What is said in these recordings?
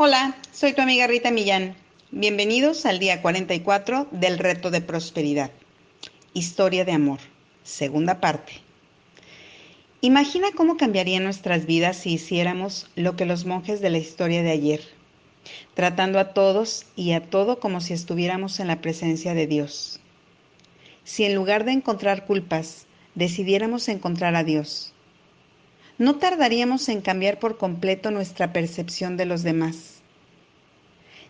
Hola, soy tu amiga Rita Millán. Bienvenidos al día 44 del reto de prosperidad. Historia de amor, segunda parte. Imagina cómo cambiaría nuestras vidas si hiciéramos lo que los monjes de la historia de ayer, tratando a todos y a todo como si estuviéramos en la presencia de Dios. Si en lugar de encontrar culpas, decidiéramos encontrar a Dios, no tardaríamos en cambiar por completo nuestra percepción de los demás.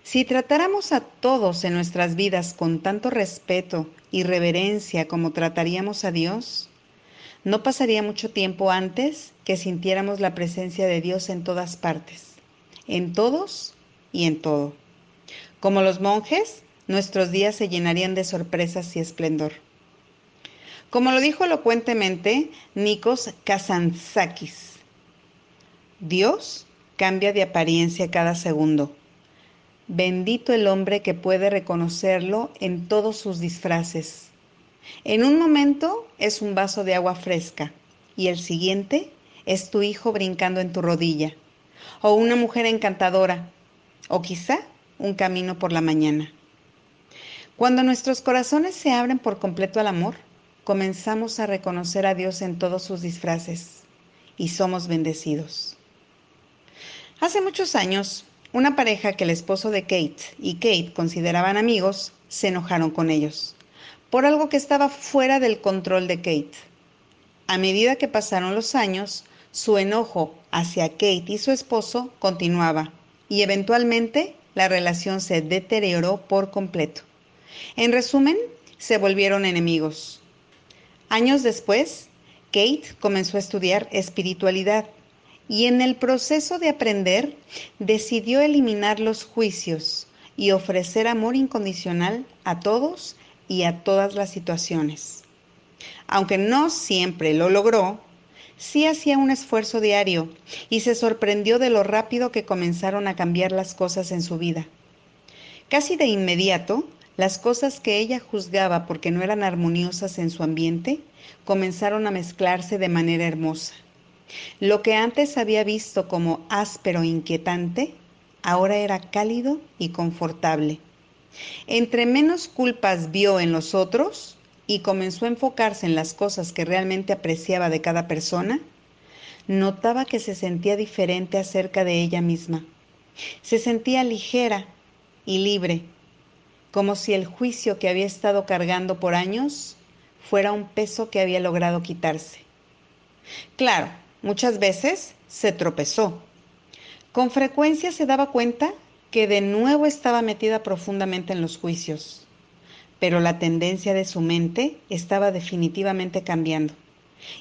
Si tratáramos a todos en nuestras vidas con tanto respeto y reverencia como trataríamos a Dios, no pasaría mucho tiempo antes que sintiéramos la presencia de Dios en todas partes, en todos y en todo. Como los monjes, nuestros días se llenarían de sorpresas y esplendor. Como lo dijo elocuentemente Nikos Kazantzakis, Dios cambia de apariencia cada segundo. Bendito el hombre que puede reconocerlo en todos sus disfraces. En un momento es un vaso de agua fresca y el siguiente es tu hijo brincando en tu rodilla, o una mujer encantadora, o quizá un camino por la mañana. Cuando nuestros corazones se abren por completo al amor, comenzamos a reconocer a Dios en todos sus disfraces y somos bendecidos. Hace muchos años, una pareja que el esposo de Kate y Kate consideraban amigos se enojaron con ellos por algo que estaba fuera del control de Kate. A medida que pasaron los años, su enojo hacia Kate y su esposo continuaba y eventualmente la relación se deterioró por completo. En resumen, se volvieron enemigos. Años después, Kate comenzó a estudiar espiritualidad y en el proceso de aprender decidió eliminar los juicios y ofrecer amor incondicional a todos y a todas las situaciones. Aunque no siempre lo logró, sí hacía un esfuerzo diario y se sorprendió de lo rápido que comenzaron a cambiar las cosas en su vida. Casi de inmediato, las cosas que ella juzgaba porque no eran armoniosas en su ambiente comenzaron a mezclarse de manera hermosa. Lo que antes había visto como áspero e inquietante, ahora era cálido y confortable. Entre menos culpas vio en los otros y comenzó a enfocarse en las cosas que realmente apreciaba de cada persona, notaba que se sentía diferente acerca de ella misma. Se sentía ligera y libre como si el juicio que había estado cargando por años fuera un peso que había logrado quitarse. Claro, muchas veces se tropezó. Con frecuencia se daba cuenta que de nuevo estaba metida profundamente en los juicios, pero la tendencia de su mente estaba definitivamente cambiando.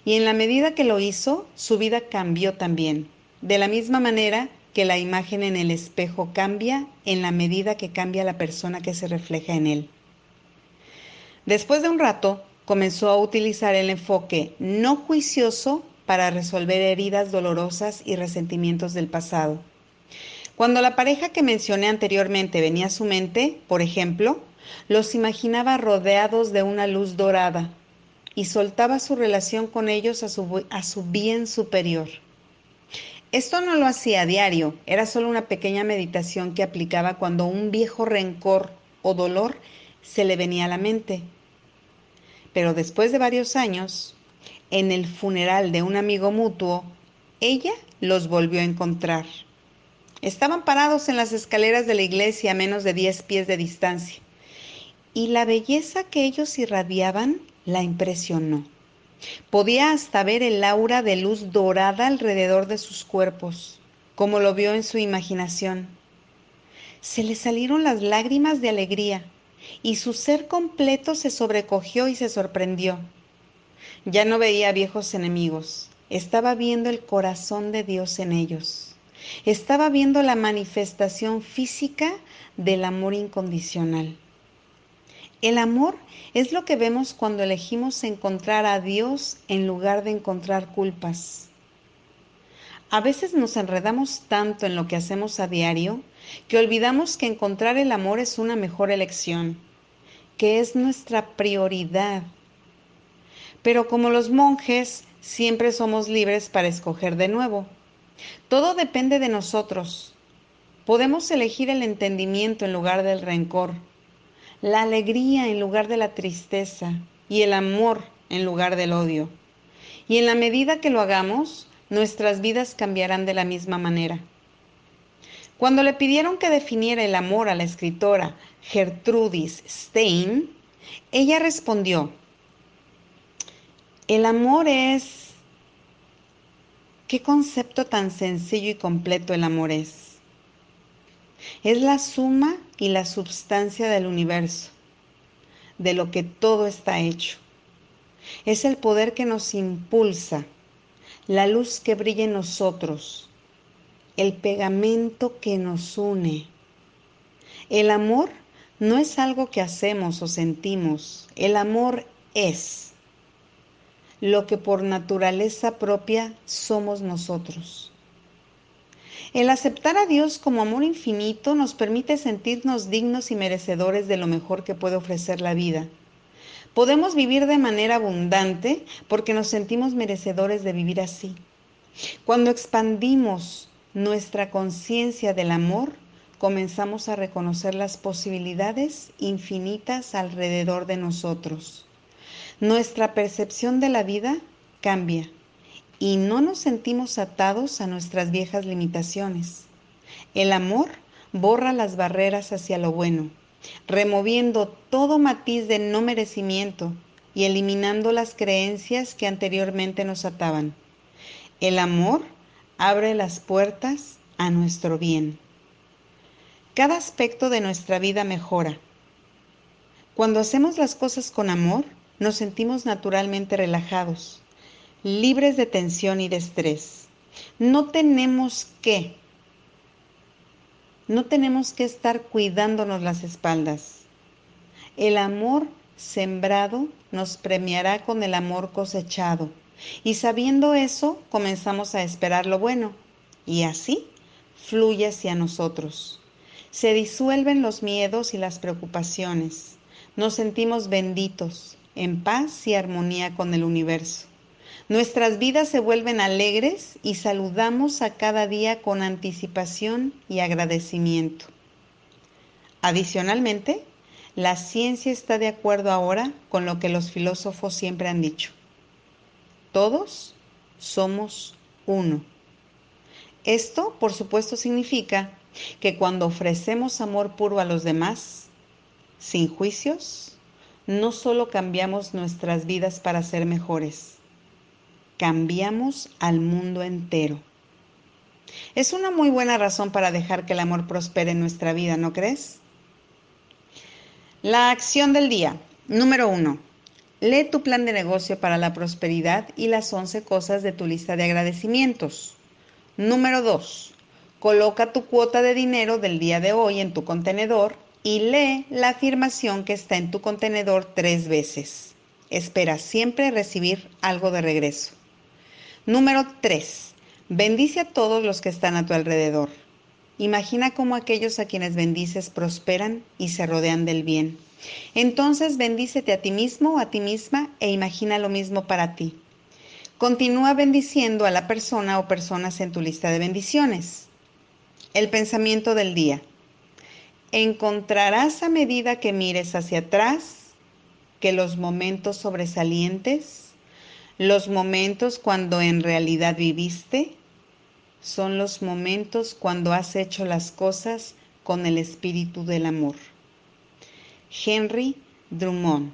Y en la medida que lo hizo, su vida cambió también, de la misma manera que la imagen en el espejo cambia en la medida que cambia la persona que se refleja en él. Después de un rato, comenzó a utilizar el enfoque no juicioso para resolver heridas dolorosas y resentimientos del pasado. Cuando la pareja que mencioné anteriormente venía a su mente, por ejemplo, los imaginaba rodeados de una luz dorada y soltaba su relación con ellos a su, a su bien superior. Esto no lo hacía a diario, era solo una pequeña meditación que aplicaba cuando un viejo rencor o dolor se le venía a la mente. Pero después de varios años, en el funeral de un amigo mutuo, ella los volvió a encontrar. Estaban parados en las escaleras de la iglesia a menos de 10 pies de distancia, y la belleza que ellos irradiaban la impresionó. Podía hasta ver el aura de luz dorada alrededor de sus cuerpos, como lo vio en su imaginación. Se le salieron las lágrimas de alegría y su ser completo se sobrecogió y se sorprendió. Ya no veía viejos enemigos, estaba viendo el corazón de Dios en ellos. Estaba viendo la manifestación física del amor incondicional. El amor es lo que vemos cuando elegimos encontrar a Dios en lugar de encontrar culpas. A veces nos enredamos tanto en lo que hacemos a diario que olvidamos que encontrar el amor es una mejor elección, que es nuestra prioridad. Pero como los monjes, siempre somos libres para escoger de nuevo. Todo depende de nosotros. Podemos elegir el entendimiento en lugar del rencor, la alegría en lugar de la tristeza y el amor en lugar del odio. Y en la medida que lo hagamos, nuestras vidas cambiarán de la misma manera. Cuando le pidieron que definiera el amor a la escritora Gertrudis Stein, ella respondió, el amor es... ¿Qué concepto tan sencillo y completo el amor es? Es la suma y la substancia del universo, de lo que todo está hecho. Es el poder que nos impulsa, la luz que brilla en nosotros, el pegamento que nos une. El amor no es algo que hacemos o sentimos, el amor es lo que por naturaleza propia somos nosotros. El aceptar a Dios como amor infinito nos permite sentirnos dignos y merecedores de lo mejor que puede ofrecer la vida. Podemos vivir de manera abundante porque nos sentimos merecedores de vivir así. Cuando expandimos nuestra conciencia del amor, comenzamos a reconocer las posibilidades infinitas alrededor de nosotros. Nuestra percepción de la vida cambia y no nos sentimos atados a nuestras viejas limitaciones. El amor borra las barreras hacia lo bueno, removiendo todo matiz de no merecimiento y eliminando las creencias que anteriormente nos ataban. El amor abre las puertas a nuestro bien. Cada aspecto de nuestra vida mejora. Cuando hacemos las cosas con amor, nos sentimos naturalmente relajados, libres de tensión y de estrés. No tenemos que, no tenemos que estar cuidándonos las espaldas. El amor sembrado nos premiará con el amor cosechado. Y sabiendo eso, comenzamos a esperar lo bueno. Y así fluye hacia nosotros. Se disuelven los miedos y las preocupaciones. Nos sentimos benditos, en paz y armonía con el universo. Nuestras vidas se vuelven alegres y saludamos a cada día con anticipación y agradecimiento. Adicionalmente, la ciencia está de acuerdo ahora con lo que los filósofos siempre han dicho. Todos somos uno. Esto, por supuesto, significa que cuando ofrecemos amor puro a los demás, sin juicios, no solo cambiamos nuestras vidas para ser mejores, cambiamos al mundo entero. Es una muy buena razón para dejar que el amor prospere en nuestra vida, ¿no crees? La acción del día. Número uno. Lee tu plan de negocio para la prosperidad y las 11 cosas de tu lista de agradecimientos. Número 2. Coloca tu cuota de dinero del día de hoy en tu contenedor y lee la afirmación que está en tu contenedor tres veces. Espera siempre recibir algo de regreso. Número 3. Bendice a todos los que están a tu alrededor. Imagina cómo aquellos a quienes bendices prosperan y se rodean del bien. Entonces bendícete a ti mismo o a ti misma e imagina lo mismo para ti. Continúa bendiciendo a la persona o personas en tu lista de bendiciones. El pensamiento del día encontrarás a medida que mires hacia atrás que los momentos sobresalientes, los momentos cuando en realidad viviste, son los momentos cuando has hecho las cosas con el espíritu del amor. Henry Drummond.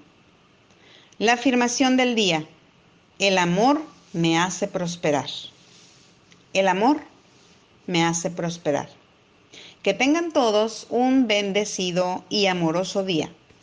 La afirmación del día. El amor me hace prosperar. El amor me hace prosperar. Que tengan todos un bendecido y amoroso día.